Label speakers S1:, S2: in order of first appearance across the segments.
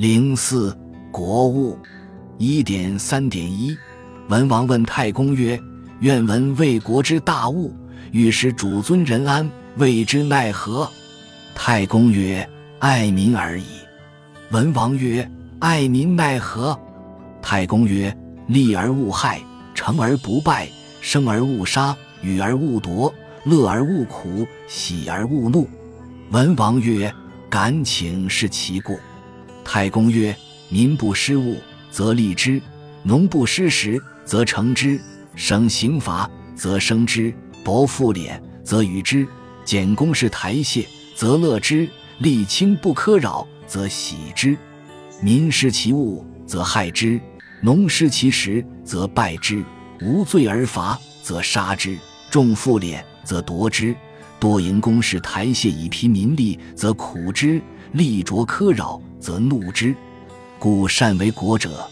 S1: 零四国务一点三点一，文王问太公曰：“愿闻魏国之大务，欲使主尊仁安，谓之奈何？”太公曰：“爱民而已。”文王曰：“爱民奈何？”太公曰：“利而勿害，成而不败，生而勿杀，与而勿夺，乐而勿苦，喜而勿怒。”文王曰：“敢请是其故。”太公曰：“民不施物，则利之；农不施时，则成之；省刑罚，则生之；薄赋敛，则与之；简公事台谢，则乐之；利轻不苛扰，则喜之。民失其物，则害之；农失其时，则败之；无罪而罚，则杀之；重赋敛，则夺之；多营公事台谢以疲民力，则苦之；利着苛扰。”则怒之，故善为国者，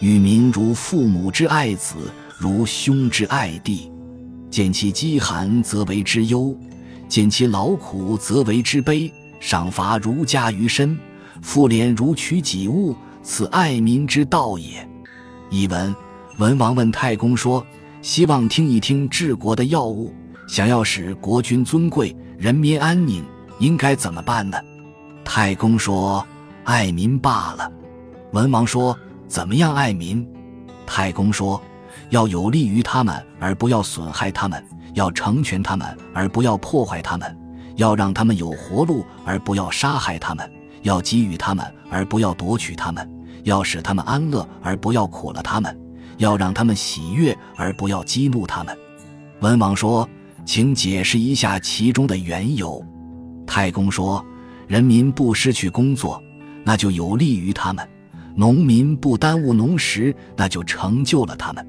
S1: 与民如父母之爱子，如兄之爱弟。见其饥寒，则为之忧；见其劳苦，则为之悲。赏罚如加于身，复敛如取己物，此爱民之道也。译文：文王问太公说：“希望听一听治国的要务，想要使国君尊贵，人民安宁，应该怎么办呢？”太公说。爱民罢了。文王说：“怎么样爱民？”太公说：“要有利于他们，而不要损害他们；要成全他们，而不要破坏他们；要让他们有活路，而不要杀害他们；要给予他们，而不要夺取他们；要使他们安乐，而不要苦了他们；要让他们喜悦，而不要激怒他们。”文王说：“请解释一下其中的缘由。”太公说：“人民不失去工作。”那就有利于他们，农民不耽误农时，那就成就了他们；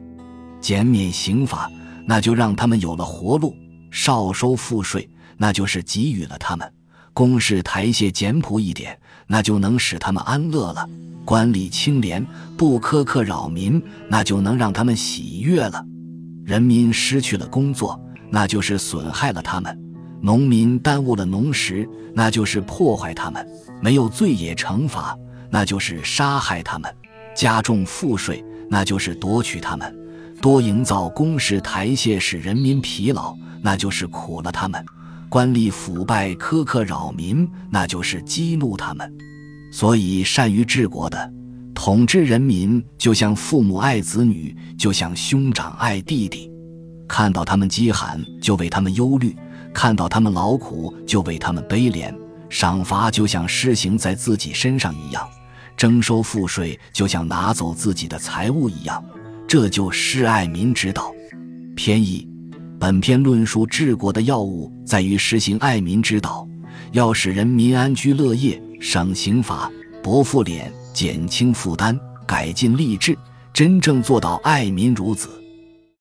S1: 减免刑罚，那就让他们有了活路；少收赋税，那就是给予了他们；公事台榭简朴一点，那就能使他们安乐了；官吏清廉，不苛刻扰民，那就能让他们喜悦了；人民失去了工作，那就是损害了他们；农民耽误了农时，那就是破坏他们。没有罪也惩罚，那就是杀害他们；加重赋税，那就是夺取他们；多营造工事台谢，使人民疲劳，那就是苦了他们；官吏腐败苛刻扰民，那就是激怒他们。所以，善于治国的，统治人民，就像父母爱子女，就像兄长爱弟弟。看到他们饥寒，就为他们忧虑；看到他们劳苦，就为他们悲怜。赏罚就像施行在自己身上一样，征收赋税就像拿走自己的财物一样，这就是爱民之道。偏义，本篇论述治国的要务在于实行爱民之道，要使人民安居乐业，省刑罚，薄赋敛，减轻负担，改进吏治，真正做到爱民如子。